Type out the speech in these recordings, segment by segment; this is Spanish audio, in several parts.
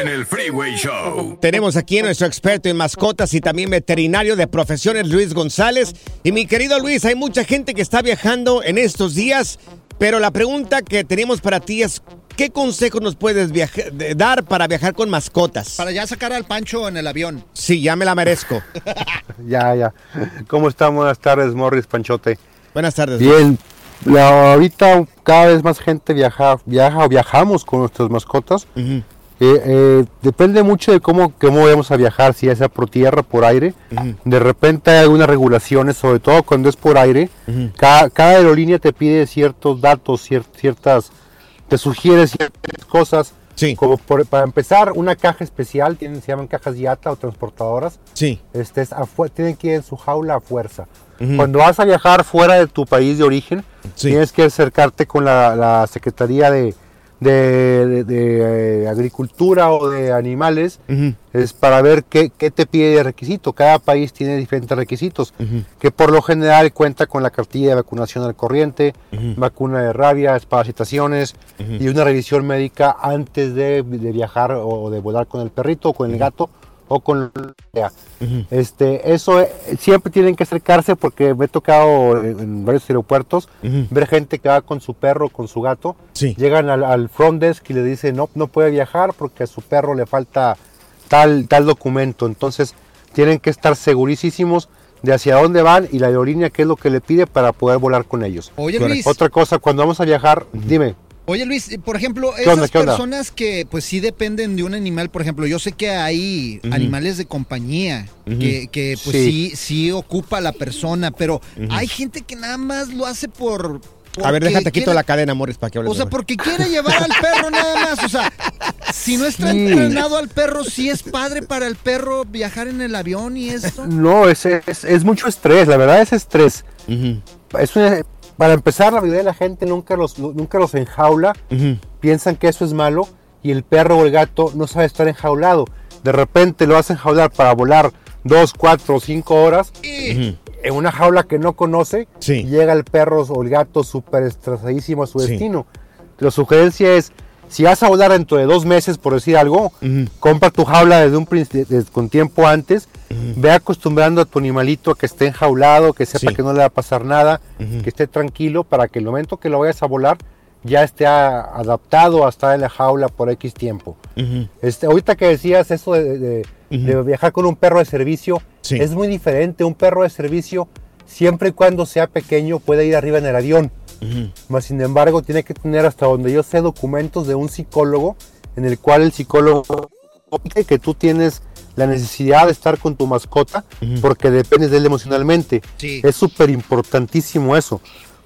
en el Freeway Show. Tenemos aquí a nuestro experto en mascotas y también veterinario de profesiones, Luis González. Y mi querido Luis, hay mucha gente que está viajando en estos días, pero la pregunta que tenemos para ti es, ¿qué consejos nos puedes dar para viajar con mascotas? Para ya sacar al Pancho en el avión. Sí, ya me la merezco. Ya, ya. ¿Cómo están? Buenas tardes, Morris Panchote. Buenas tardes. Bien, la- ahorita cada vez más gente viaja, viaja o viajamos con nuestras mascotas. Ujú. Eh, eh, depende mucho de cómo, cómo vamos a viajar, si ya sea por tierra, por aire. Ujú. De repente hay algunas regulaciones, sobre todo cuando es por aire. Ujú. cada, cada aerolínea te pide ciertos datos, cier- ciertas, te sugiere ciertas cosas. Sí. Como por- para empezar, una caja especial, tienen, se llaman cajas YATA o transportadoras. Sí. Este es a tienen que ir en su jaula a fuerza. Cuando vas a viajar fuera de tu país de origen, Sí. tienes que acercarte con la, la Secretaría de, de- de- de, eh, Agricultura o de Animales es para ver qué, qué te pide de requisito. Cada país tiene diferentes requisitos, que por lo general cuenta con la cartilla de vacunación al corriente, vacuna de rabia, desparasitaciones Ujú. y una revisión médica antes de, de viajar o de volar con el perrito o con el gato o con la Ujú. este, eso eh, siempre tienen que acercarse porque me he tocado en, en varios aeropuertos ver gente que va con su perro, con su gato, Sí. llegan al, al front desk y le dicen no, no puede viajar porque a su perro le falta tal, tal documento. Entonces tienen que estar segurísimos de hacia dónde van y la aerolínea qué es lo que le pide para poder volar con ellos. Oye. Luis. Otra cosa, cuando vamos a viajar, dime, Oye, Luis, eh, por ejemplo, ¿Qué esas personas que pues sí dependen de un animal, por ejemplo, yo sé que hay animales de compañía que, que, pues sí. Sí. sí ocupa la persona, pero hay gente que nada más lo hace por... A ver, déjate quito quiere- la cadena, Morris, para que hables. O sea, porque quiere llevar al perro nada más. O sea, si no está entrenado al perro, sí es padre para el perro viajar en el avión y esto. no, es, es, es mucho estrés, la verdad es estrés. Es una- para empezar, la mayoría de la gente nunca los, nunca los enjaula, piensan que eso es malo y el perro o el gato no sabe estar enjaulado. De repente lo hacen jaular para volar dos, cuatro o cinco horas Ujú. en una jaula que no conoce Sí. y llega el perro o el gato súper estresadísimo a su Sí. destino. La sugerencia es, si vas a volar dentro de dos meses, por decir algo, compra tu jaula desde un desde- con tiempo antes, ve acostumbrando a tu animalito a que esté enjaulado, que sepa Sí. que no le va a pasar nada, que esté tranquilo para que el momento que lo vayas a volar ya esté a- adaptado a estar en la jaula por X tiempo. Este, ahorita que decías eso de, de- Ujú. de viajar con un perro de servicio, Sí. es muy diferente. Un perro de servicio, siempre y cuando sea pequeño, puede ir arriba en el avión. Ujú. Más sin embargo, tiene que tener hasta donde yo sé documentos de un psicólogo en el cual el psicólogo dice que tú tienes la necesidad de estar con tu mascota porque dependes de él emocionalmente. Sí. Es súper importantísimo eso.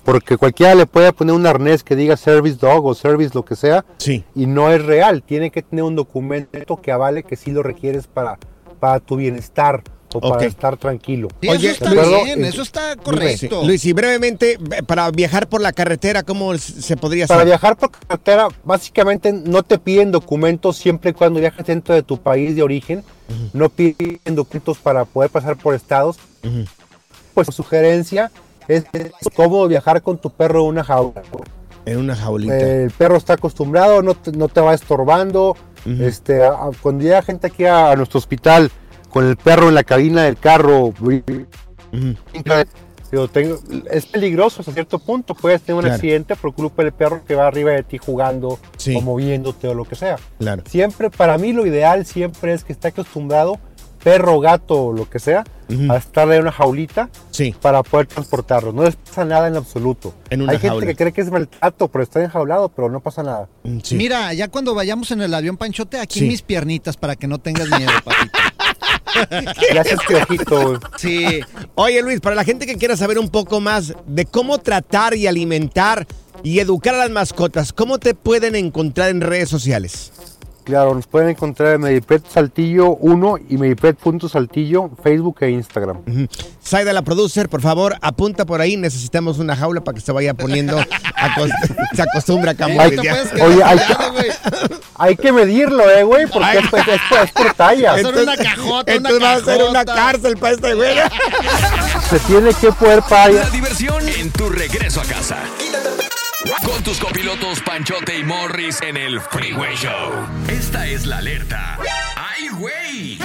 Porque cualquiera le puede poner un arnés que diga service dog o service lo que sea Sí. y no es real. Tiene que tener un documento que avale que sí lo requieres para, para tu bienestar o para estar tranquilo. Sí, Oye, eso está bien, Eh, eso está correcto. Luis, y brevemente, b- para viajar por la carretera, ¿cómo se podría Para hacer? viajar por carretera, básicamente no te piden documentos siempre y cuando viajes dentro de tu país de origen. No piden documentos para poder pasar por estados. Pues sugerencia es cómo viajar con tu perro en una jaula. En una jaulita. El perro está acostumbrado, no te, no te va estorbando. este, a- a- cuando llega gente aquí a, a nuestro hospital con el perro en la cabina del carro, tengo- es peligroso hasta cierto punto. Puedes tener un Claro. accidente por culpa del perro que va arriba de ti jugando Sí. o moviéndote o lo que sea. Claro. Siempre, para mí lo ideal siempre es que esté acostumbrado, perro, gato o lo que sea, Ujú. a estar en una jaulita Sí. para poder transportarlo. No les pasa nada en absoluto. En una Hay gente jaula. que cree que es maltrato por estar enjaulado, pero no pasa nada. Mm, sí. Mira, ya cuando vayamos en el avión, Panchote, aquí Sí. mis piernitas para que no tengas miedo, papito. Gracias, Piojito. Sí. Oye Luis, para la gente que quiera saber un poco más de cómo tratar y alimentar y educar a las mascotas, ¿cómo te pueden encontrar en redes sociales? Claro, nos pueden encontrar en Medipet Saltillo 1 y Medipet.saltillo, Facebook e Instagram. Saida, la producer, por favor, apunta por ahí. Necesitamos una jaula para que se vaya poniendo, acos- se acostumbra. Eh, bien. puedes quedar Oye, hay güey. Hay que medirlo, eh, güey, porque Ay. es, pues, es, es por talla. Eso era una cajota, una entonces va a ser una cárcel para este güey. Se tiene que poder para La diversión en tu regreso a casa. Con tus copilotos Panchote y Morris en el Freeway Show. Esta es la alerta. ¡Ay, güey!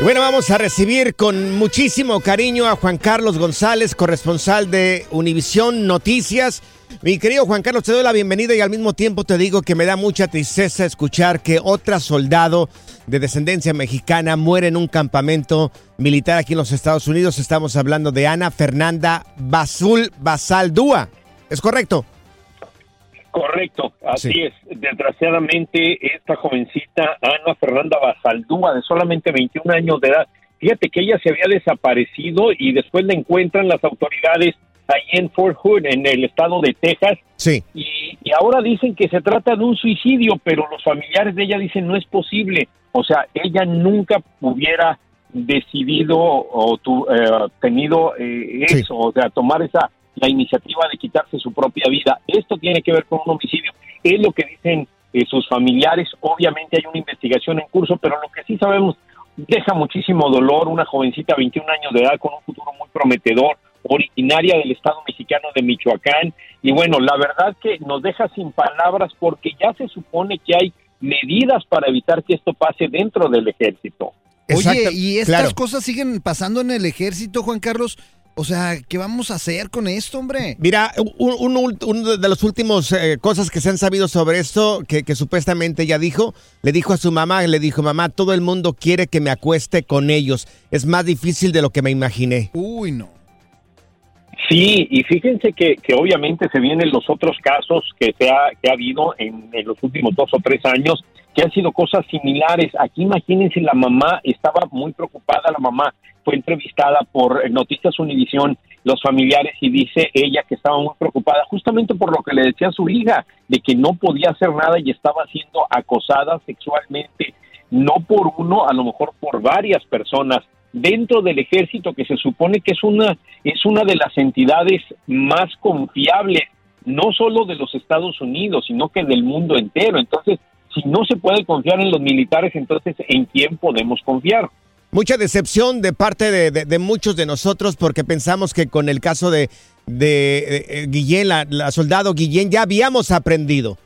Bueno, vamos a recibir con muchísimo cariño a Juan Carlos González, corresponsal de Univisión Noticias. Mi querido Juan Carlos, te doy la bienvenida y al mismo tiempo te digo que me da mucha tristeza escuchar que otra soldado de descendencia mexicana muere en un campamento militar aquí en los Estados Unidos. Estamos hablando de Ana Fernanda Basul Basaldúa. ¿Es correcto? Correcto, así Sí. es. Desgraciadamente, esta jovencita Ana Fernanda Basaldúa, de solamente 21 años de edad, fíjate que ella se había desaparecido y después la encuentran las autoridades ahí en Fort Hood, en el estado de Texas, Sí. y, y ahora dicen que se trata de un suicidio, pero los familiares de ella dicen no es posible. O sea, ella nunca hubiera decidido o tu- eh, tenido eh, Sí. eso, o sea, tomar esa la iniciativa de quitarse su propia vida. Esto tiene que ver con un homicidio. Es lo que dicen eh, sus familiares. Obviamente hay una investigación en curso, pero lo que sí sabemos deja muchísimo dolor. Una jovencita, 21 años de edad, con un futuro muy prometedor, originaria del estado mexicano de Michoacán. Y bueno, la verdad que nos deja sin palabras porque ya se supone que hay medidas para evitar que esto pase dentro del ejército. Exacto, Oye, y estas claro. cosas siguen pasando en el ejército, Juan Carlos. O sea, ¿qué vamos a hacer con esto, hombre? Mira, un- un uno de los últimos eh, cosas que se han sabido sobre esto, que, que supuestamente ella dijo, le dijo a su mamá, le dijo, mamá, todo el mundo quiere que me acueste con ellos. Es más difícil de lo que me imaginé. Uy, no. Sí, y fíjense que, que obviamente se vienen los otros casos que se ha, que ha habido en, en los últimos dos o tres años, que han sido cosas similares. Aquí imagínense, la mamá estaba muy preocupada, la mamá fue entrevistada por Noticias Univisión, los familiares, y dice ella que estaba muy preocupada justamente por lo que le decía su hija, de que no podía hacer nada y estaba siendo acosada sexualmente, no por uno, a lo mejor por varias personas dentro del ejército que se supone que es una es una de las entidades más confiables no solo de los Estados Unidos sino que del mundo entero entonces si no se puede confiar en los militares entonces en quién podemos confiar Mucha decepción de parte de, de- de muchos de nosotros porque pensamos que con el caso de, de, eh, Guillén, la, la soldado Guillén, ya habíamos aprendido.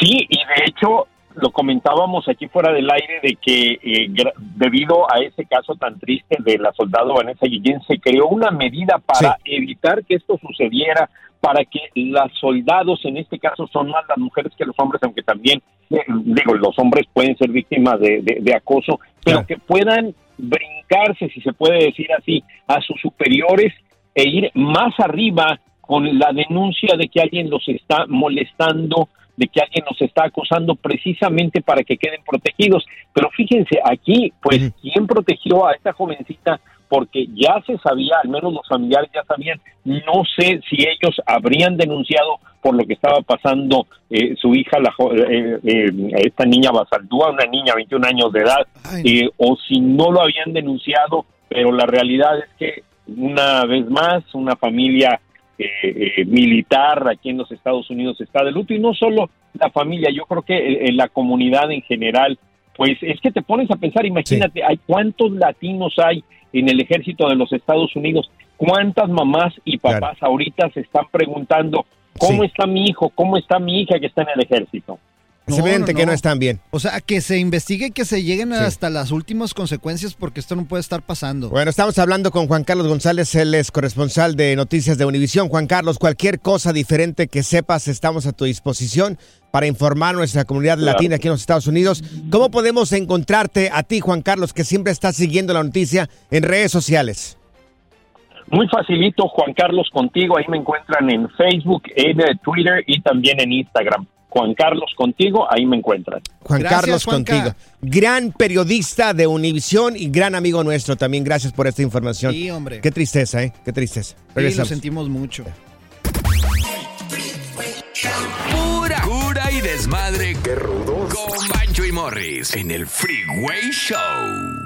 Sí, y de hecho lo comentábamos aquí fuera del aire de que eh, debido a ese caso tan triste de la soldado Vanessa Guillén se creó una medida para evitar que esto sucediera, para que las soldados, en este caso son más las mujeres que los hombres, aunque también, eh, digo, los hombres pueden ser víctimas de, de- de acoso, pero Claro. que puedan brincarse, si se puede decir así, a sus superiores e ir más arriba con la denuncia de que alguien los está molestando de que alguien nos está acosando precisamente para que queden protegidos. Pero fíjense, aquí, pues, ¿quién protegió a esta jovencita? Porque ya se sabía, al menos los familiares ya sabían, no sé si ellos habrían denunciado por lo que estaba pasando eh, su hija, la, jo- eh, eh, esta niña Basaldúa, una niña de 21 años de edad, eh, o si no lo habían denunciado, pero la realidad es que una vez más una familia eh, eh, militar aquí en los Estados Unidos está de luto y no solo la familia, yo creo que eh, la comunidad en general, pues es que te pones a pensar, imagínate, hay cuántos latinos hay en el ejército de los Estados Unidos, cuántas mamás y papás ahorita se están preguntando cómo está mi hijo, cómo está mi hija que está en el ejército. Es evidente que no están bien. O sea, que se investigue y que se lleguen hasta las últimas consecuencias porque esto no puede estar pasando. Bueno, estamos hablando con Juan Carlos González, él es corresponsal de Noticias de Univisión. Juan Carlos, cualquier cosa diferente que sepas, estamos a tu disposición para informar a nuestra comunidad Claro. latina aquí en los Estados Unidos. ¿Cómo podemos encontrarte a ti, Juan Carlos, que siempre estás siguiendo la noticia en redes sociales? Muy facilito, Juan Carlos contigo, ahí me encuentran en Facebook, en eh, Twitter y también en Instagram. Juan Carlos contigo, ahí me encuentran. Juan Carlos contigo. Gran periodista de Univisión y gran amigo nuestro también. Gracias por esta información. Sí, hombre. Qué tristeza, ¿eh? Qué tristeza. Sí, lo sentimos mucho. Pura cura y desmadre. Qué rudos. Con Bancho y Morris en el Freeway Show.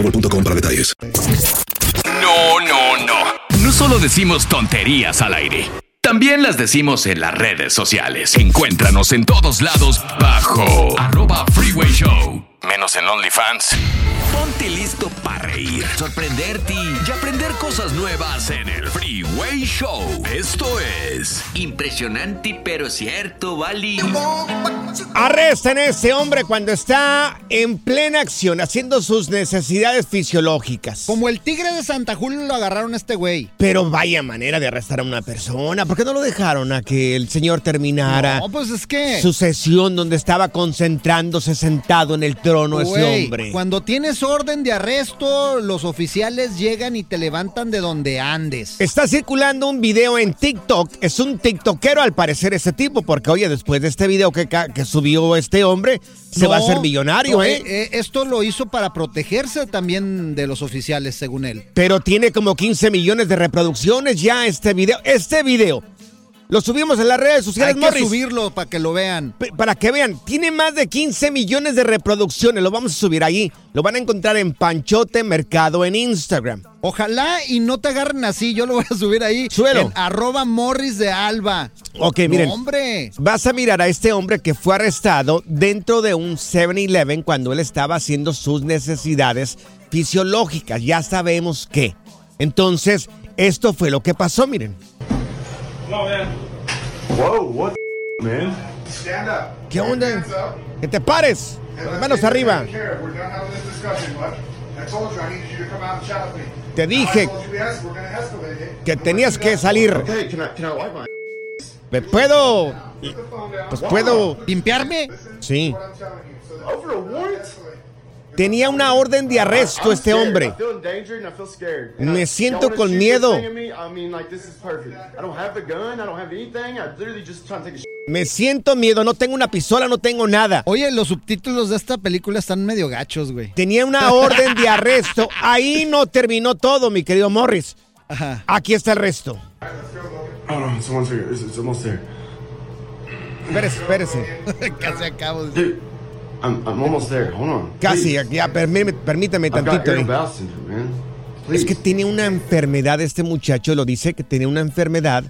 para detalles. No, no, no. No solo decimos tonterías al aire. También las decimos en las redes sociales. Encuéntranos en todos lados bajo arroba Freeway Show. Menos en OnlyFans. Ponte listo para reír, sorprenderte y aprender cosas nuevas en el Freeway Show. Esto es impresionante pero cierto, Bali. Arresten a ese hombre cuando está en plena acción, haciendo sus necesidades fisiológicas. Como el tigre de Santa Julia lo agarraron a este güey. Pero vaya manera de arrestar a una persona. ¿Por qué no lo dejaron a que el señor terminara No, pues es que. su sesión donde estaba concentrándose sentado en el trono ese hombre? Cuando tienes orden de arresto, los oficiales llegan y te levantan de donde andes. Está circulando un video en TikTok. Es un tiktokero al parecer ese tipo, porque oye, después de este video que, que subió este hombre, se va a hacer millonario, no, ¿eh? eh, Esto lo hizo para protegerse también de los oficiales, según él. Pero tiene como 15 millones de reproducciones ya este video. Este video. Lo subimos en las redes sociales, Hay que Morris. subirlo para que lo vean. P- Para que vean, tiene más de 15 millones de reproducciones. Lo vamos a subir ahí. Lo van a encontrar en Panchote Mercado en Instagram. Ojalá y no te agarren así. Yo lo voy a subir ahí. Suelo. En arroba morris de alba. Ok, miren. No, hombre. Vas a mirar a este hombre que fue arrestado dentro de un 7-Eleven cuando él estaba haciendo sus necesidades fisiológicas. Ya sabemos qué. Entonces, esto fue lo que pasó, miren. Whoa, what the man? Stand up. ¿Qué onda? Que te pares. Las manos arriba. We're done having this discussion, bud. I told you I need you to come out and chat with me. Te dije que tenías que salir. ¿Me puedo? Pues puedo. ¿Limpiarme? Sí. Tenía una orden de arresto este hombre. Me siento con miedo. me? Siento miedo, no tengo una pistola, no tengo nada. Oye, los subtítulos de esta película están medio gachos, güey. Tenía una orden de arresto. Ahí no terminó todo, mi querido Morris. Ajá. Aquí está el resto. Oh no. It's, it's. Espérese, espérese. Casi acabo. I'm, I'm almost there. Hold on. Casi, ya, permíteme, permíteme tantito. Eh. Es que tiene una enfermedad, este muchacho lo dice que tiene una enfermedad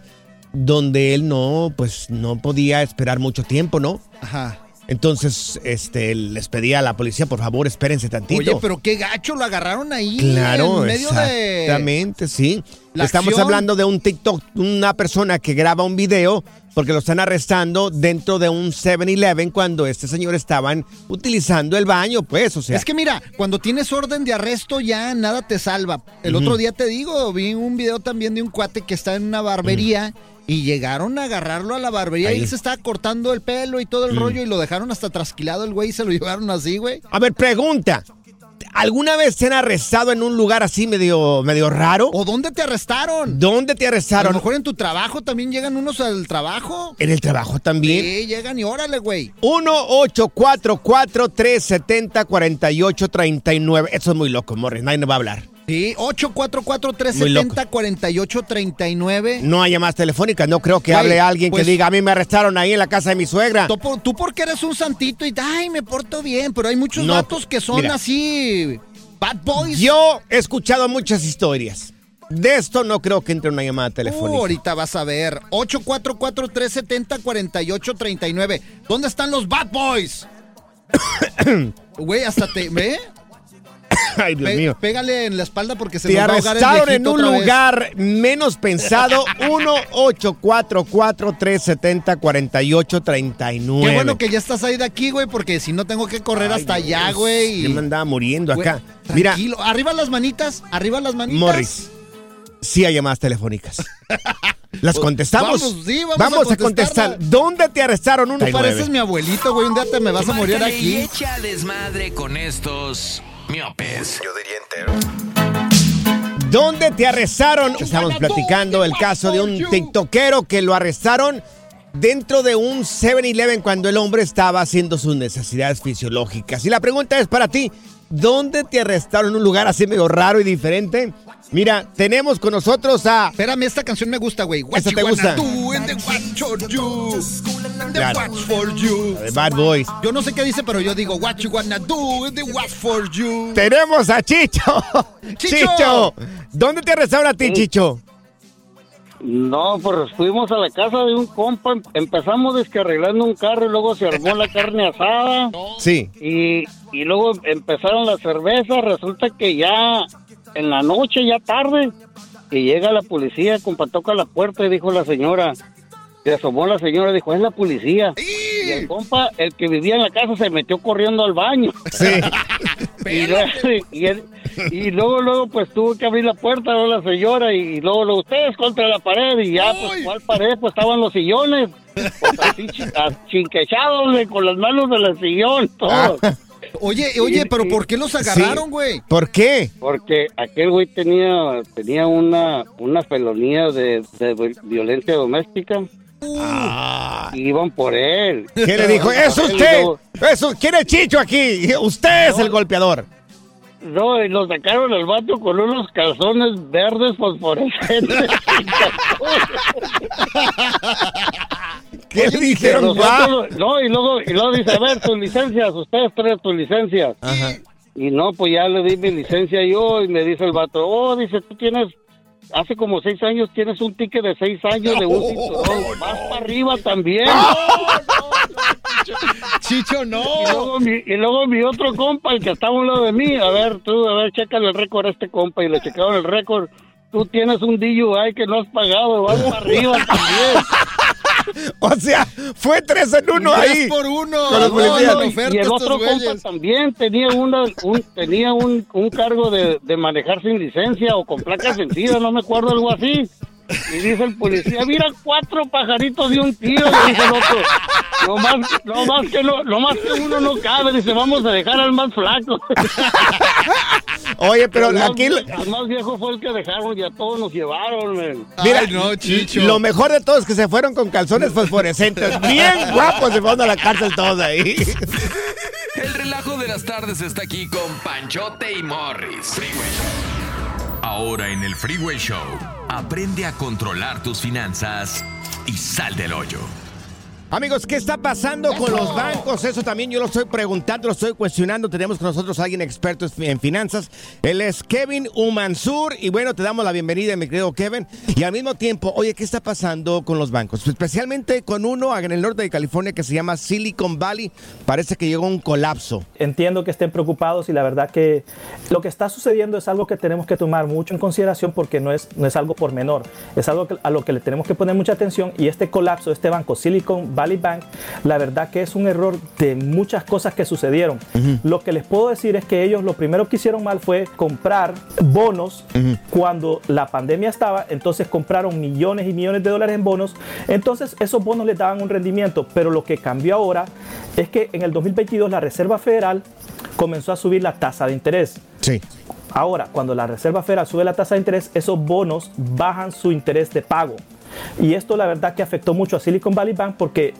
donde él no, pues no podía esperar mucho tiempo, ¿no? Ajá. Entonces, este, les pedía a la policía, por favor, espérense tantito. Oye, pero qué gacho, lo agarraron ahí. Claro, en medio de. exactamente, sí. la Estamos acción. hablando de un TikTok, una persona que graba un video porque lo están arrestando dentro de un 7-Eleven cuando este señor estaban utilizando el baño, pues, o sea. Es que mira, cuando tienes orden de arresto ya nada te salva. El otro día te digo, vi un video también de un cuate que está en una barbería y llegaron a agarrarlo a la barbería y Ahí. él se estaba cortando el pelo y todo el Mm. rollo y lo dejaron hasta trasquilado el güey y se lo llevaron así, güey. A ver, pregunta. ¿Alguna vez te han arrestado en un lugar así medio, medio raro? ¿O dónde te arrestaron? ¿Dónde te A lo arrestaron? mejor en tu trabajo también llegan unos al trabajo. ¿En el trabajo también? Sí, llegan y órale, güey. 1-844-370-4839. Eso es muy loco, Morris. Nadie nos va a hablar. Sí, Muy 844-370-4839. No hay llamadas telefónicas. No creo que Güey, hable alguien pues- que diga, a mí me arrestaron ahí en la casa de mi suegra. Tú, tú porque eres un santito y ay, me porto bien, pero hay muchos No, vatos que son mira. así bad boys. Yo he escuchado muchas historias. De esto no creo que entre una llamada Uh, telefónica. ahorita vas a ver. 844-370-4839. ¿Dónde están los bad boys? Güey, hasta te... ¿Ve? Ay, Dios Pe- mío. Pégale en la espalda porque se Te nos va a arrestaron en un lugar menos pensado. 1-844-370-4839. Qué bueno que ya estás ahí de aquí, güey, porque si no tengo que correr hasta allá, güey. Yo me andaba muriendo Güey, acá. Mira. Arriba las manitas, arriba las manitas. Morris, sí hay llamadas telefónicas. ¿Las contestamos? Vamos, sí, vamos a a contestar. ¿Dónde te arrestaron? Tú 1 pareces mi abuelito, güey. Un día te me vas a morir aquí. echa desmadre con estos miopes. Yo diría entero. ¿Dónde te arrestaron? Estamos platicando el caso de un tiktokero que lo arrestaron dentro de un 7-Eleven cuando el hombre estaba haciendo sus necesidades fisiológicas. Y la pregunta es para ti, ¿dónde te arrestaron en un lugar así medio raro y diferente? Mira, tenemos con nosotros a... Espérame, esta canción me gusta, güey. What ¿Esta you te wanna gusta? do in the watch for you. In the Claro. watch for you. La de Bad Boys. Yo no sé qué dice, pero yo digo, what you wanna do in the watch for you. Tenemos a Chicho. Chicho. ¿Dónde te arrestaron a ti, Chicho? No, pues fuimos a la casa de un compa, em- empezamos descarrilando un carro y luego se armó la carne asada Sí. y, y luego empezaron las cervezas, resulta que ya en la noche, ya tarde, y llega la policía, compa, toca la puerta y dijo la señora, se asomó la señora, dijo, es la policía. Y el compa, el que vivía en la casa, se metió corriendo al baño. Sí. y, luego, y, él- y luego, luego, pues tuvo que abrir la puerta, ¿no? la señora, y, luego, luego, ustedes contra la pared, y ya, pues, ¿cuál pared? Pues estaban los sillones, pues, así chinquechados, con las manos de la sillón, todo. Oye, oye, pero ¿por qué los agarraron, güey? ¿Por qué? Porque aquel güey tenía, tenía una, una felonía de, de violencia doméstica. Y iban por él. Ah. ¿Qué le dijo? ¡Es usted! luego- ¡Es, ¿Quién es Chicho aquí? Usted es el golpeador. No, y lo sacaron al vato con unos calzones verdes fosforescentes. ¿Qué le dijeron? Nosotros- no, y luego, y luego dice, a ver, tus licencias, ustedes traen tus licencias. Y no, pues ya le di mi licencia yo y me dice el vato, oh, dice, tú tienes, hace como seis años tienes un ticket de seis años de un cinturón, más para arriba también. Chicho, no. Y luego, mi, y luego mi otro compa, el que estaba a un lado de mí, a ver, tú, a ver, chécale el récord a este compa y le checaron el récord. Tú tienes un DUI que no has pagado, vas para arriba también. O sea, fue tres en uno Tres ahí. por uno. Con los policías. no, y- y el otro compa también tenía una un, tenía un, un cargo de, de manejar sin licencia o con placas vencidas, no me acuerdo algo así. Y dice el policía, mira cuatro pajaritos de un tiro, le dice el otro. No más, no más que no, no más que uno no cabe, dice, vamos a dejar al más flaco. Oye, pero aquí... El más viejo fue el que dejaron y a todos nos llevaron, men. Mira, lo mejor de todo es que se fueron con calzones fosforescentes. Bien guapos se fueron a la cárcel todos ahí. El relajo de las tardes está aquí con Panchote y Morris. Freeway. Ahora en el Freeway Show, aprende a controlar tus finanzas y sal del hoyo. Amigos, ¿qué está pasando con los bancos? Eso también yo lo estoy preguntando, lo estoy cuestionando. Tenemos con nosotros a alguien experto en finanzas. Él es Kevin Umansur. Y bueno, te damos la bienvenida, mi querido Kevin. Y al mismo tiempo, oye, ¿qué está pasando con los bancos? Especialmente con uno en el norte de California que se llama Silicon Valley. Parece que llegó un colapso. Entiendo que estén preocupados y la verdad que lo que está sucediendo es algo que tenemos que tomar mucho en consideración porque no es, no es algo por menor, es algo que- a lo que le tenemos que poner mucha atención y este colapso de este banco Silicon Valley Bank, la verdad que es un error de muchas cosas que sucedieron. Lo que les puedo decir es que ellos lo primero que hicieron mal fue comprar bonos cuando la pandemia estaba, entonces compraron millones y millones de dólares en bonos, entonces esos bonos les daban un rendimiento, pero lo que cambió ahora es que en el 2022 la Reserva Federal comenzó a subir la tasa de interés. Sí. Ahora, cuando la Reserva Federal sube la tasa de interés, esos bonos bajan su interés de pago. Y esto la verdad que afectó mucho a Silicon Valley Bank porque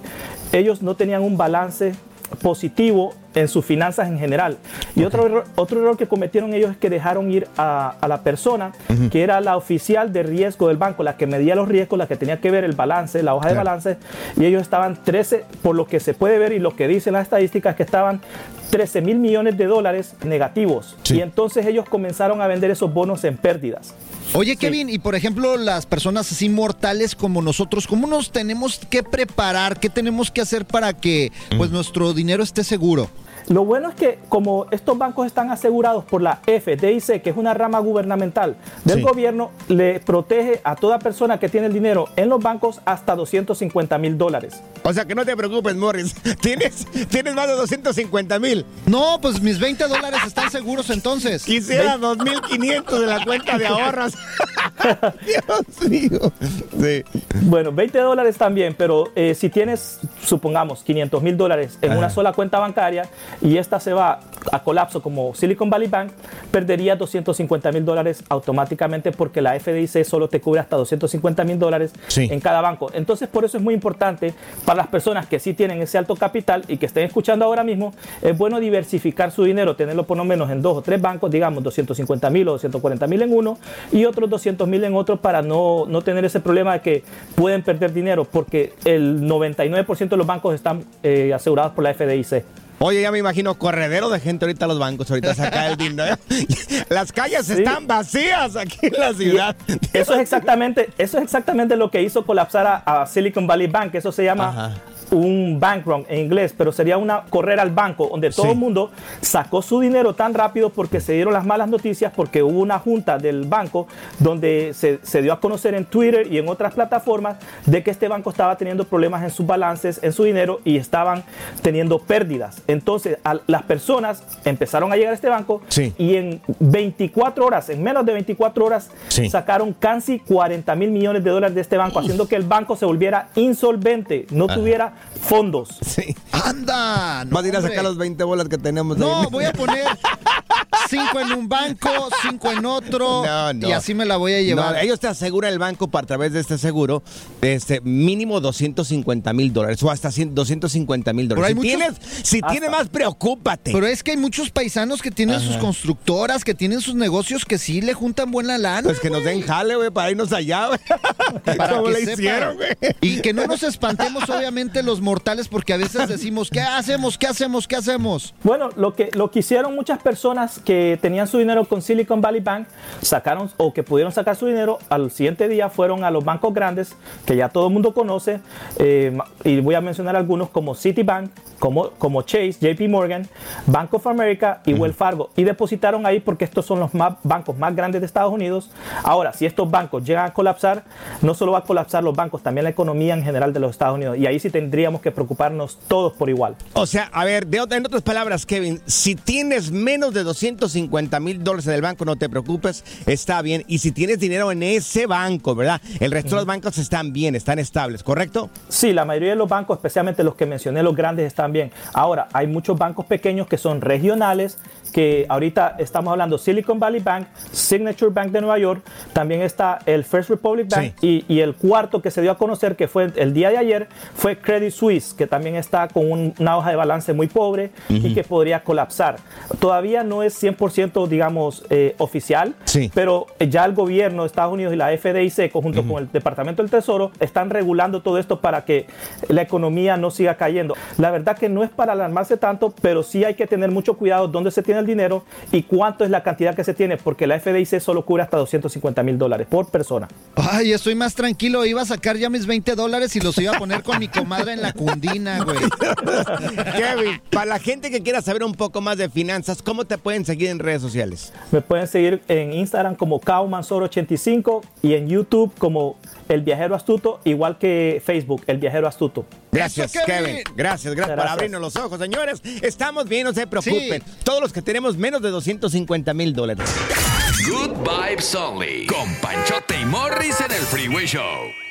ellos no tenían un balance positivo en sus finanzas en general. Y otro, error, otro error que cometieron ellos es que dejaron ir a, a la persona que era la oficial de riesgo del banco, la que medía los riesgos, la que tenía que ver el balance, la hoja de balance, y ellos estaban 13, por lo que se puede ver y lo que dicen las estadísticas, que estaban 13 mil millones de dólares negativos. Y entonces ellos comenzaron a vender esos bonos en pérdidas. Oye, Kevin, y por ejemplo, las personas así mortales como nosotros, ¿cómo nos tenemos que preparar? ¿Qué tenemos que hacer para que pues nuestro dinero esté seguro? Lo bueno es que como estos bancos están asegurados por la FDIC, que es una rama gubernamental del Sí. gobierno, le protege a toda persona que tiene el dinero en los bancos hasta 250 mil dólares. O sea que no te preocupes, Morris. ¿Tienes, tienes más de 250 mil. No, pues mis 20 dólares están seguros entonces. Quisiera 2.500 de la cuenta de ahorros. Dios mío. Sí. Bueno, 20 dólares también, pero eh, si tienes, supongamos, 500 mil dólares en una sola cuenta bancaria y esta se va a colapso como Silicon Valley Bank, perdería 250 mil dólares automáticamente porque la FDIC solo te cubre hasta 250 mil dólares Sí. en cada banco. Entonces, por eso es muy importante para las personas que sí tienen ese alto capital y que estén escuchando ahora mismo, es bueno diversificar su dinero, tenerlo por lo menos en dos o tres bancos, digamos 250 mil o 240 mil en uno y otros 200 mil en otro para no, no tener ese problema de que pueden perder dinero porque el 99% de los bancos están eh, asegurados por la FDIC. Oye, ya me imagino corredero de gente ahorita a los bancos, ahorita saca el dinero. Las calles Sí. están vacías aquí en la ciudad. Eso es exactamente, eso es exactamente lo que hizo colapsar a, a Silicon Valley Bank. Eso se llama un bank run en inglés, pero sería una correr al banco donde todo Sí. el mundo sacó su dinero tan rápido porque se dieron las malas noticias, porque hubo una junta del banco donde se, se dio a conocer en Twitter y en otras plataformas de que este banco estaba teniendo problemas en sus balances, en su dinero y estaban teniendo pérdidas. Entonces, a- las personas empezaron a llegar a este banco Sí. y en 24 horas, en menos de 24 horas, Sí. sacaron casi 40 mil millones de dólares de este banco, haciendo que el banco se volviera insolvente, no Ajá. tuviera fondos. Sí. ¡Anda! Vas a ir a hombre. sacar los 20 bolas que tenemos ahí. No, voy a poner cinco en un banco, cinco en otro, No, no. y así me la voy a llevar. No, ellos te aseguran el banco para a través de este seguro, este mínimo 250 mil dólares o hasta 100 250 mil dólares. hay Si muchos- tienes, si tienes más, preocúpate. Pero es que hay muchos paisanos que tienen sus constructoras, que tienen sus negocios que sí le juntan buena lana. Pues que nos den jale, güey, para irnos allá, güey. Para ¿Cómo que le hicieron, güey? Y que no nos espantemos, obviamente, los mortales, porque a veces decimos, ¿qué hacemos? ¿Qué hacemos? ¿Qué hacemos? Bueno, lo que, lo que hicieron muchas personas que tenían su dinero con Silicon Valley Bank, sacaron o que pudieron sacar su dinero, al siguiente día fueron a los bancos grandes que ya todo el mundo conoce, eh, y voy a mencionar algunos como Citibank, como, como Chase, JP Morgan, Bank of America y Wells Fargo, y depositaron ahí porque estos son los más, bancos más grandes de Estados Unidos. Ahora, si estos bancos llegan a colapsar, no solo va a colapsar los bancos, también la economía en general de los Estados Unidos, y ahí sí tendríamos que preocuparnos todos por igual. O sea, a ver, de otra- en otras palabras, Kevin, si tienes menos de 250 mil dólares en el banco, no te preocupes, está bien. Y si tienes dinero en ese banco, ¿verdad? El resto de los bancos están bien, están estables, ¿correcto? Sí, la mayoría de los bancos, especialmente los que mencioné, los grandes, están bien. Ahora, hay muchos bancos pequeños que son regionales, que ahorita estamos hablando Silicon Valley Bank, Signature Bank de Nueva York, también está el First Republic Bank y, y el cuarto que se dio a conocer que fue el día de ayer fue Credit Suisse, que también está con un- una hoja de balance muy pobre y Ujú. que podría colapsar. Todavía no es 100% digamos eh, oficial, pero ya el gobierno de Estados Unidos y la FDIC junto con el Departamento del Tesoro están regulando todo esto para que la economía no siga cayendo. La verdad que no es para alarmarse tanto, pero sí hay que tener mucho cuidado dónde se tiene el dinero y cuánto es la cantidad que se tiene, porque la FDIC solo cubre hasta 250 mil dólares por persona. Ay, estoy más tranquilo. Iba a sacar ya mis 20 dólares y los iba a poner con mi comadre en la cundina, güey. Kevin, para la gente que quiera saber un poco más de finanzas, ¿cómo te pueden seguir en redes sociales? Me pueden seguir en Instagram como Kaumansor85 y en YouTube como El Viajero Astuto, igual que Facebook, El Viajero Astuto. Gracias, Kevin. Gracias, gracias por abrirnos los ojos, señores. Estamos bien, no se preocupen. Todos los que tenemos menos de 250 mil dólares. Good Vibes Only. Con Panchote y Morris en el Freeway Show.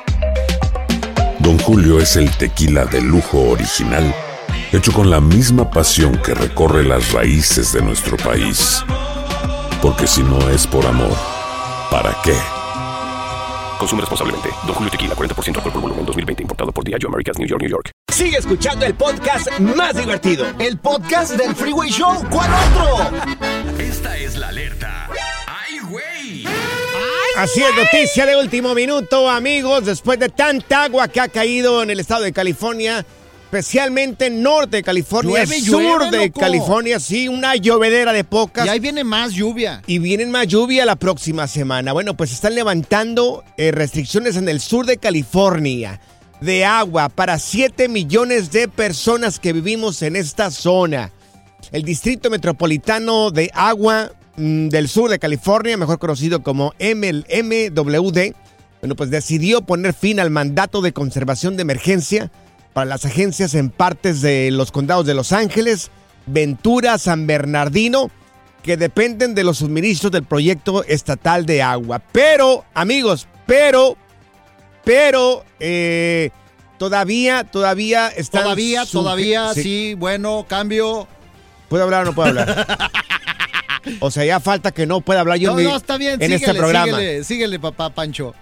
Don Julio es el tequila de lujo original, hecho con la misma pasión que recorre las raíces de nuestro país. Porque si no es por amor, ¿para qué? Consume responsablemente. Don Julio Tequila, 40% alcohol por volumen, 2020. Importado por Diageo Americas, New York, New York. Sigue escuchando el podcast más divertido. El podcast del Freeway Show. ¿Cuál otro? Esta es la alerta. Así es, noticia de último minuto, amigos. Después de tanta agua que ha caído en el estado de California, especialmente en norte de California, Llueve, sur llueve, de loco. California, sí, una llovedera de pocas. Y ahí viene más lluvia. Y vienen más lluvia la próxima semana. Bueno, pues están levantando eh, restricciones en el sur de California de agua para 7 millones de personas que vivimos en esta zona. El Distrito Metropolitano de Agua del Sur de California, mejor conocido como MWD, bueno, pues decidió poner fin al mandato de conservación de emergencia para las agencias en partes de los condados de Los Ángeles, Ventura, San Bernardino, que dependen de los suministros del proyecto estatal de agua. Pero, amigos, pero, pero, eh, todavía, todavía están... Todavía, todavía, sí. bueno, cambio. ¿Puedo hablar o no puedo hablar? o sea, ya falta que no pueda hablar yo no, en, no, está bien, en síguele, este programa. síguele, síguele, papá Pancho.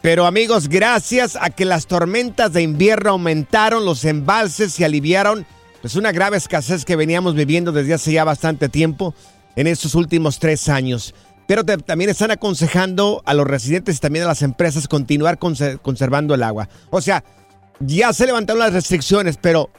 Pero amigos, gracias a que las tormentas de invierno aumentaron los embalses y aliviaron pues una grave escasez que veníamos viviendo desde hace ya bastante tiempo en estos últimos tres años. Pero te- también están aconsejando a los residentes y también a las empresas continuar conse- conservando el agua. O sea, ya se levantaron las restricciones, pero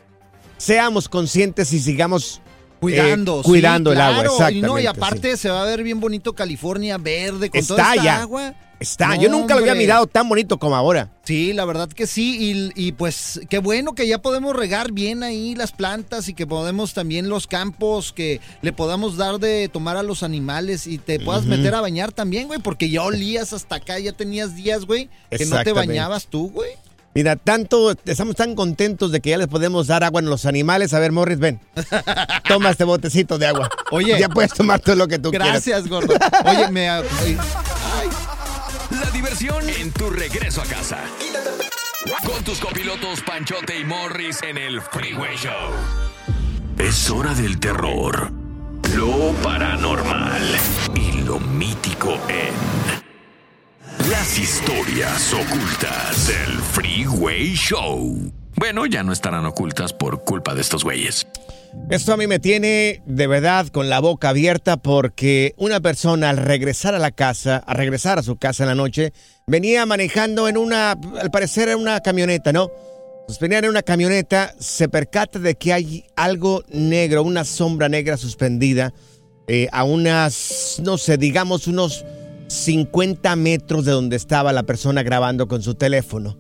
seamos conscientes y sigamos eh, Cuidando, sí, cuidando el agua. Exactamente. Y no, y sí. aparte se va a ver bien bonito California verde con Está toda esta ya. agua. Está, No, yo nunca lo había mirado tan bonito como ahora. Sí, la verdad que sí. Y, y pues qué bueno que ya podemos regar bien ahí las plantas y que podemos también los campos, que le podamos dar de tomar a los animales y te puedas meter a bañar también, güey, porque ya olías hasta acá, ya tenías días, güey, que no te bañabas tú, güey. Mira, tanto, estamos tan contentos de que ya les podemos dar agua a los animales. A ver, Morris, ven. Toma este botecito de agua. Oye. Ya puedes tomar todo lo que tú Gracias, quieras. gordo. Oye, me... ay, La diversión en tu regreso a casa. Con tus copilotos Panchote y Morris en el Freeway Show. Es hora del terror, lo paranormal y lo mítico en Historias ocultas del Freeway Show. Bueno, ya no estarán ocultas por culpa de estos güeyes. Esto a mí me tiene de verdad con la boca abierta porque una persona al regresar a la casa, a regresar a su casa en la noche, venía manejando en una, al parecer en una camioneta, ¿no? Venía en una camioneta, se percata de que hay algo negro, una sombra negra suspendida eh, a unas, no sé, digamos unos 50 metros de donde estaba la persona grabando con su teléfono.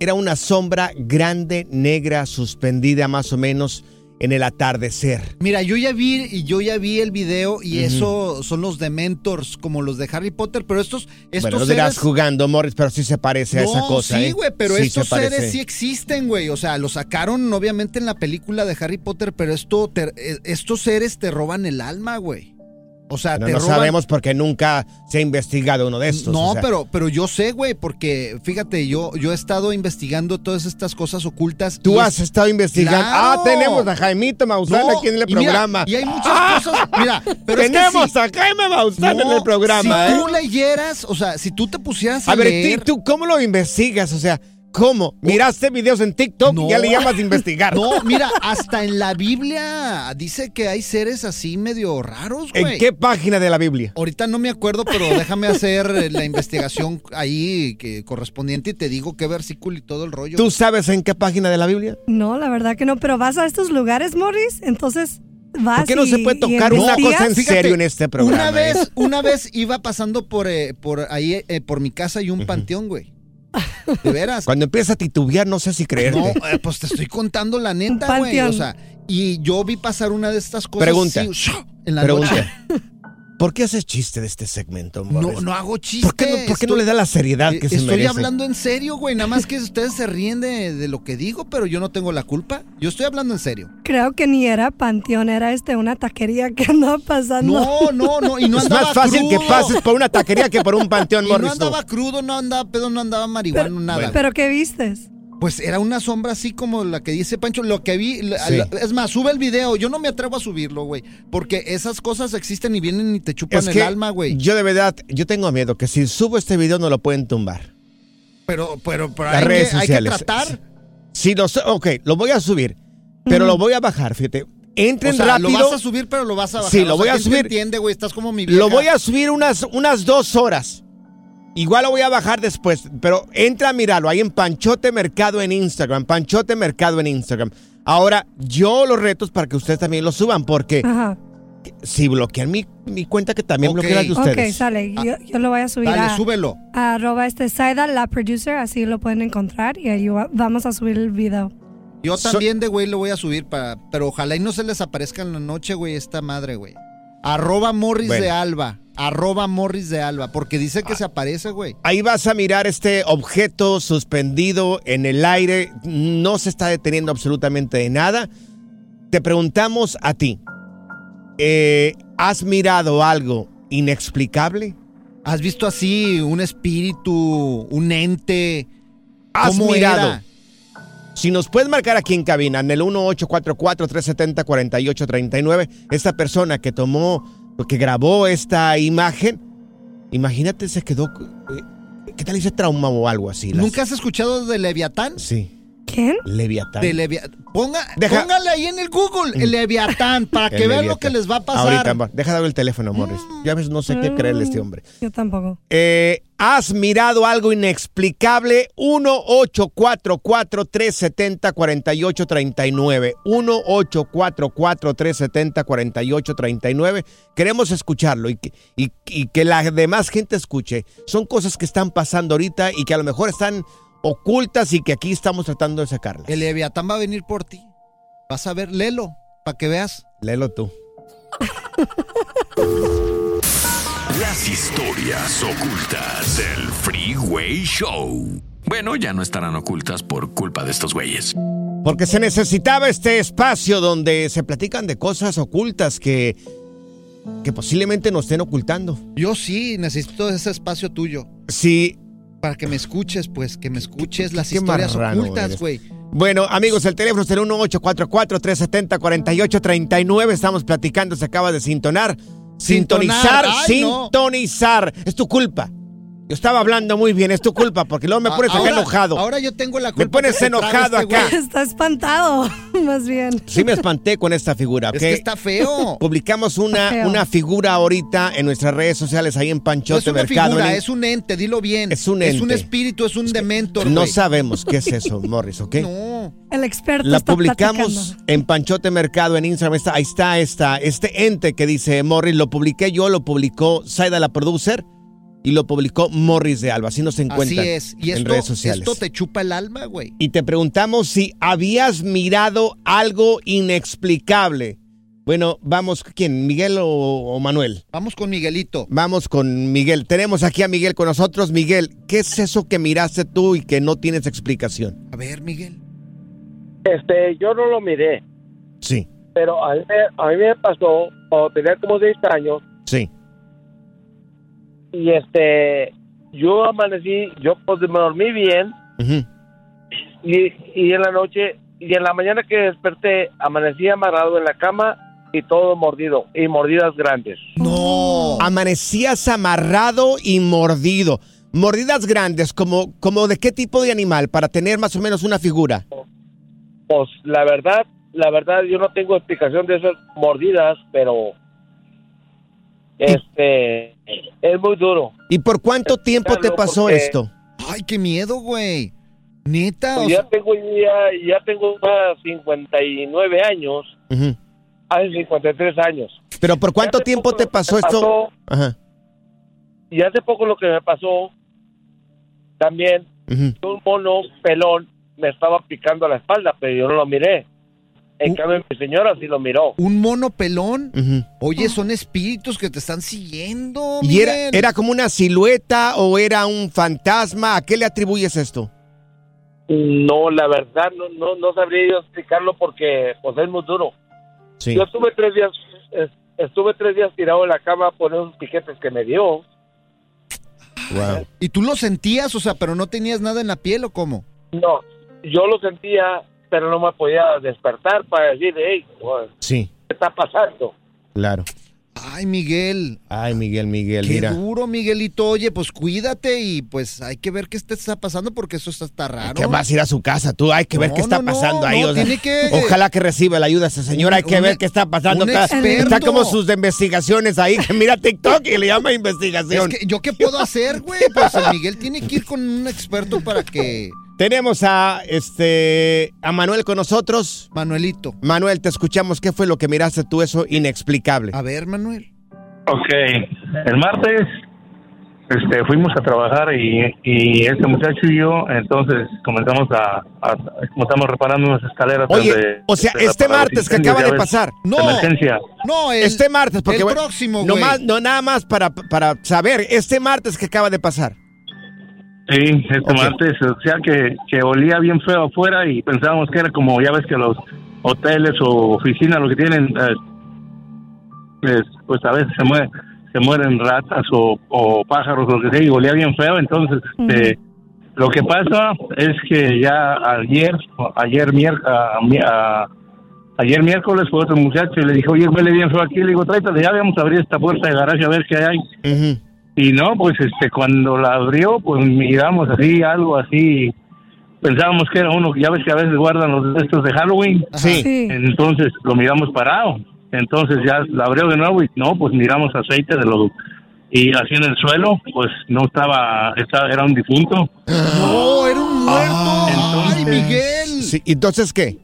Era una sombra grande, negra, suspendida más o menos en el atardecer. Mira, yo ya vi y yo ya vi el video y eso son los Dementors, como los de Harry Potter, pero estos, estos bueno, dirás seres- jugando, Morris, pero sí se parece a esa No, cosa, sí, ¿eh? güey, pero Sí estos se parece. seres sí existen, güey. O sea, lo sacaron obviamente en la película de Harry Potter, pero esto te- eh, estos seres te roban el alma, güey. O sea, No, te no roban. sabemos porque nunca se ha investigado uno de estos. No, o sea. pero, pero yo sé, güey, porque fíjate, yo, yo he estado investigando todas estas cosas ocultas. Tú has es- estado investigando. ¡Claro! Ah, tenemos a Jaimito Maussan No, aquí en el y mira, programa. y hay muchas ¡Ah! cosas. Mira, pero es que tenemos si- a Jaime Maussan en el programa, Si ¿eh? tú leyeras, o sea, si tú te pusieras a, A ver, leer. ¿tú, tú cómo lo investigas? O sea, ¿cómo? ¿Miraste videos en TikTok y ya le llamas a investigar? No, mira, hasta en la Biblia dice que hay seres así medio raros, güey. ¿En qué página de la Biblia? Ahorita no me acuerdo, pero déjame hacer la investigación ahí que correspondiente y te digo qué versículo y todo el rollo. ¿Tú sabes en qué página de la Biblia? No, la verdad que no, pero vas a estos lugares, Morris, entonces vas ¿Por qué no y- se puede tocar una cosa en Fíjate, serio en este programa? Una vez, eh? una vez iba pasando por, eh, por ahí, eh, por mi casa y un panteón, güey. De veras. Cuando empieza a titubear, no sé si creerte. No, eh, pues te estoy contando la neta, güey. O sea, y yo vi pasar una de estas cosas. Pregunta. en la Pregunta. noche. ¿Por qué haces chiste de este segmento, Morris? No, no hago chiste. ¿Por qué no, por qué no estoy- le da la seriedad que eh, se Estoy merece? hablando en serio, güey. Nada más que ustedes se ríen de, de lo que digo, pero yo no tengo la culpa. Yo estoy hablando en serio. Creo que ni era panteón, era este una taquería que andaba pasando. No, no, no. Y no es andaba más fácil crudo. que pases por una taquería que por un panteón, Y no Morris. tú. andaba crudo, no andaba pedo, no andaba marihuana, nada. ¿Pero qué vistes? Pues era una sombra así como la que dice Pancho. Lo que vi, Sí. es más, sube el video. Yo no me atrevo a subirlo, güey. Porque esas cosas existen y vienen y te chupan Es el alma, güey. yo de verdad, yo tengo miedo que si subo este video no lo pueden tumbar. Pero, pero, pero Las hay, redes que, hay que tratar. Si lo, su- ok, lo voy a subir, pero lo voy a bajar, fíjate. Entren o sea, rápido. lo vas a subir, pero lo vas a bajar. Sí, lo O sea, voy a ¿quién te subir. entiende, güey? Estás como mi vieja. Lo voy a subir unas, unas dos horas. Igual lo voy a bajar después, pero entra a mirarlo ahí en Panchote Mercado en Instagram. Panchote Mercado en Instagram. Ahora, yo los retos para que ustedes también lo suban, porque Ajá. si bloquean mi, mi cuenta, que también Ok. bloquean las de Ok, ustedes. sale. Yo, yo lo voy a subir Dale, a, súbelo. a arroba este Saida, la producer, así lo pueden encontrar y ahí va- vamos a subir el video. Yo también de güey lo voy a subir para. Pero ojalá y no se les aparezca en la noche, güey, esta madre, güey. Arroba Morris Bueno. de Alba. Arroba Morris de Alba. Porque dice que se aparece, güey. Ahí vas a mirar este objeto suspendido en el aire. No se está deteniendo absolutamente de nada. Te preguntamos a ti. eh, ¿Has mirado algo inexplicable? ¿Has visto así un espíritu, un ente? ¿Has ¿Cómo mirado? era? Si nos puedes marcar aquí en cabina, en el 1844-370-4839, esta persona que tomó, que grabó esta imagen, imagínate, se quedó. eh, ¿Qué tal hice trauma o algo así? Las- ¿Nunca has escuchado de Leviatán? Sí. ¿Quién? Leviatán. De Levia- Ponga, Deja- Póngale ahí en el Google, el Leviatán, para que El vean lo que les va a pasar. Ahorita, deja de ver el teléfono, Morris. Ya ves, no sé qué creerle a este hombre. Yo tampoco. Eh, ¿Has mirado algo inexplicable? 1-844-370-4839. 1-844-370-4839. Queremos escucharlo y que, y- y que la demás gente escuche. Son cosas que están pasando ahorita y que a lo mejor están ocultas y que aquí estamos tratando de sacarlas. El Leviatán va a venir por ti. Vas a ver, léelo, para que veas. Léelo tú. Las historias ocultas del Freeway Show. Bueno, ya no estarán ocultas por culpa de estos güeyes. Porque se necesitaba este espacio donde se platican de cosas ocultas que, que posiblemente nos estén ocultando. Yo sí necesito ese espacio tuyo. Sí. Para que me escuches, pues, que me escuches las qué historias ocultas, güey. Bueno, amigos, el teléfono es el 1844-370-4839. Estamos platicando, se acaba de sintonar. Sintonizar, Sintonar, ay, no. sintonizar. Es tu culpa. Yo estaba hablando muy bien, es tu culpa, porque luego me pones acá enojado. Ahora yo tengo la culpa. Me pones enojado este acá. Está espantado, más bien. Sí me espanté con esta figura, ¿ok? Es que está feo. Publicamos una, feo. una figura ahorita en nuestras redes sociales ahí en No Panchote es una Mercado. figura, en- es un ente, dilo bien. Es un Es un ente. espíritu, es un dementor, No güey. sabemos qué es eso, Morris, ¿ok? No. El experto La está publicamos platicando. en Panchote Mercado en Instagram. Está, ahí está esta, este ente que dice Morris. Lo publiqué yo, lo publicó Saida la producer y lo publicó Morris de Alba. Así nos Así encuentran es. Y en esto, redes sociales. esto te chupa el alma, güey. Y te preguntamos si habías mirado algo inexplicable. Bueno, vamos, ¿quién? ¿Miguel o, o Manuel? Vamos con Miguelito. Vamos con Miguel. Tenemos aquí a Miguel con nosotros. Miguel, ¿qué es eso que miraste tú y que no tienes explicación? A ver, Miguel. Este, yo no lo miré, Sí, pero a mí, me- a mí me pasó cuando tenía como 10 años sí. Y este, yo amanecí, yo pues me dormí bien y, y en la noche y en la mañana que desperté amanecí amarrado en la cama y todo mordido y mordidas grandes. No. Amanecías amarrado y mordido. Mordidas grandes, como, como de qué tipo de animal, para tener más o menos una figura. Pues la verdad, la verdad yo no tengo explicación de esas mordidas, pero este es muy duro. ¿Y por cuánto tiempo te pasó porque- esto? Ay, qué miedo, güey. Neta. Pues o ya sea- tengo ya, ya tengo ya 59 años, hace 53 años. Pero ¿por cuánto tiempo te pasó esto? Ajá. Y hace poco lo que me pasó también, un mono pelón me estaba picando la espalda, pero yo no lo miré. En cambio, mi señora sí lo miró. ¿Un mono pelón? Oye, son espíritus que te están siguiendo, ¿Y era, era como una silueta o era un fantasma? ¿A qué le atribuyes esto? No, la verdad, no, no, no sabría yo explicarlo porque pues es muy duro. Sí. Yo estuve tres días, es- estuve tres días tirado en la cama por esos piquetes que me dio. Wow. ¿Y tú lo sentías, o sea, pero no tenías nada en la piel o cómo? No, yo lo sentía, pero no me podía despertar para decir, hey, pues, Sí, ¿qué está pasando? claro. Ay, Miguel. Ay, Miguel, Miguel, Qué mira. duro, Miguelito. Oye, pues cuídate y pues hay que ver qué te está pasando porque eso está, está raro. Que vas a ir a su casa, tú hay que ver No, qué está no, no, pasando ahí. no, o sea, tiene que- Ojalá que reciba la ayuda esa señora, hay que Un- ver un- qué está pasando. un Está, como sus investigaciones ahí, que mira TikTok y le llama investigación. Es que, ¿yo qué puedo hacer, güey? Pues el Miguel tiene que ir con un experto para que... Tenemos a este a Manuel con nosotros. Manuelito. Manuel, te escuchamos. ¿Qué fue lo que miraste tú eso inexplicable? A ver, Manuel. Ok, el martes este, fuimos a trabajar y, y este muchacho y yo, entonces comenzamos a, a- comenzamos reparando unas escaleras. Oye, donde- o sea, de este martes que acaba de ves, pasar. de emergencia. No, el, este martes, porque el bueno, próximo, no, güey. más, no nada más para, para saber, este martes que acaba de pasar. Sí, este martes, o sea que, que olía bien feo afuera y pensábamos que era como, ya ves que los hoteles o oficinas lo que tienen, eh, pues, pues a veces se, muere, se mueren ratas o, o pájaros o lo que sea y olía bien feo, entonces este, lo que pasa es que ya ayer, ayer, mier- a- a- ayer miércoles fue otro muchacho y le dijo, oye, huele bien feo aquí, le digo, tráete, ya vamos a abrir esta puerta de garaje a ver qué hay. Y no, pues este, cuando la abrió, pues miramos así, algo así. Pensábamos que era uno, ya ves que a veces guardan los de estos de Halloween. Sí. Sí. Entonces lo miramos parado. Entonces ya la abrió de nuevo y no, pues miramos aceite de los. Y así en el suelo, pues no estaba, estaba era un difunto. No, era un muerto. Ay, Miguel. Sí, ¿Entonces qué?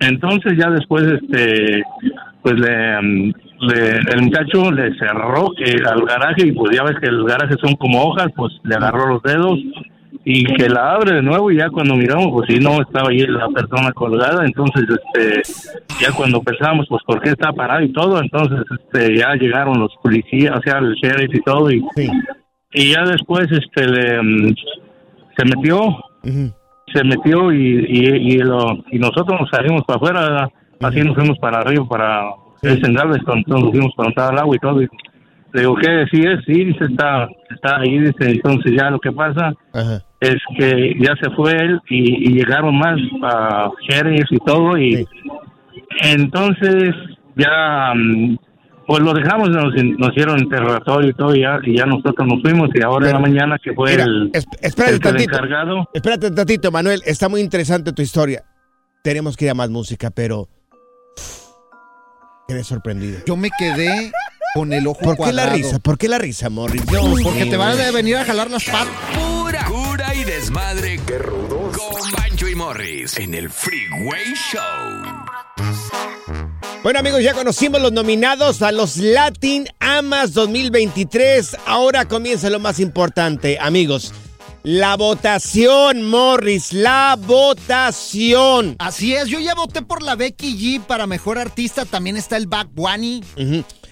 Entonces ya después, este, pues le, mm, le- el muchacho le cerró que al garaje y pues ya ves que el garaje son como hojas, pues le agarró los dedos y que la abre de nuevo y ya cuando miramos, pues sí, no estaba ahí la persona colgada, entonces, este, ya cuando pensamos, pues por qué está parado y todo, entonces, este, ya llegaron los policías, o sea, el sheriff y todo y, y ya después, este, le, mm, se metió se metió y, y, y, lo- y nosotros nos salimos para afuera, así nos fuimos para arriba, para es en Galveston, entonces nos fuimos para entrar al agua y todo. Y le digo, ¿qué? Sí, es, sí, dice, está, está ahí, dice, entonces ya lo que pasa es que ya se fue él y, y llegaron más uh, sheriffs y todo y entonces ya mm, pues lo dejamos, nos, nos hicieron interrogatorio y todo, y ya, y ya nosotros nos fuimos, y ahora en la mañana que fue Mira, el, es- espérate el tantito. encargado, Espérate un tantito, Manuel. Está muy interesante tu historia. Tenemos que ir a más música, pero. Quedé sorprendido. Yo me quedé con el ojo ¿Por qué la risa? ¿Por qué la risa, Morris? Dios Porque te van a venir a jalar las patas. Pura cura y desmadre. ¡Qué rudos! Con Bancho y Morris en el Freeway Show. Bueno, amigos, ya conocimos los nominados a los Latin Amas 2023. Ahora comienza lo más importante, amigos. La votación, Morris, la votación. Así es, yo ya voté por la Becky G para mejor artista. También está el Back Bunny.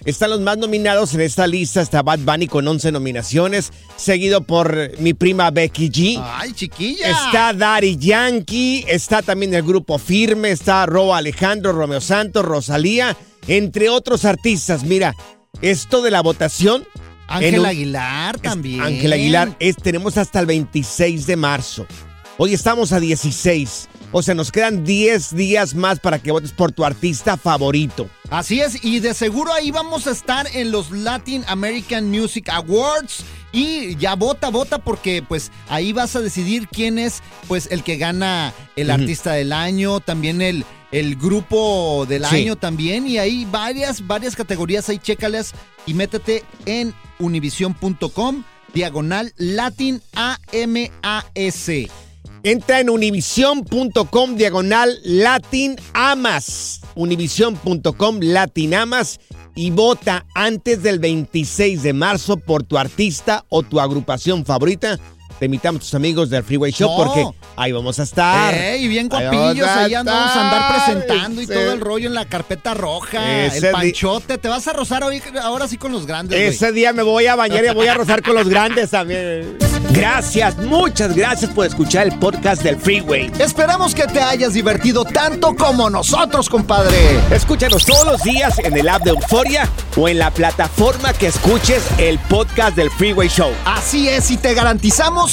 Están los más nominados en esta lista. Está Bad Bunny con 11 nominaciones, seguido por mi prima Becky G. Ay, chiquilla. Está Daddy Yankee, está también el grupo Firme, está Ro Alejandro, Romeo Santos, Rosalía, entre otros artistas. Mira, esto de la votación. Ángel Aguilar también. Ángel Aguilar, es, tenemos hasta el 26 de marzo. Hoy estamos a 16. O sea, nos quedan 10 días más para que votes por tu artista favorito. Así es, y de seguro ahí vamos a estar en los Latin American Music Awards. Y ya vota, vota, porque pues ahí vas a decidir quién es pues el que gana el artista del año, también el, el grupo del Sí. año también. Y hay varias, varias categorías, ahí chécales y métete en univision.com, diagonal Latin AMAS. Entra en univision.com diagonal Latin Amas. Univision.com Latin Amas y vota antes del 26 de marzo por tu artista o tu agrupación favorita. Te invitamos a tus amigos del Freeway Show No. porque ahí vamos a estar. Ey, y bien Ahí guapillos, vamos a ahí andamos a andar presentando y todo el rollo en la carpeta roja, Ese el panchote. Te vas a rozar hoy- ahora sí con los grandes. Ese día me voy a bañar y voy a rozar con los grandes también. Gracias, muchas gracias por escuchar el podcast del Freeway. Esperamos que te hayas divertido tanto como nosotros, compadre. Escúchanos todos los días en el app de Euforia o en la plataforma que escuches el podcast del Freeway Show. Así es, y te garantizamos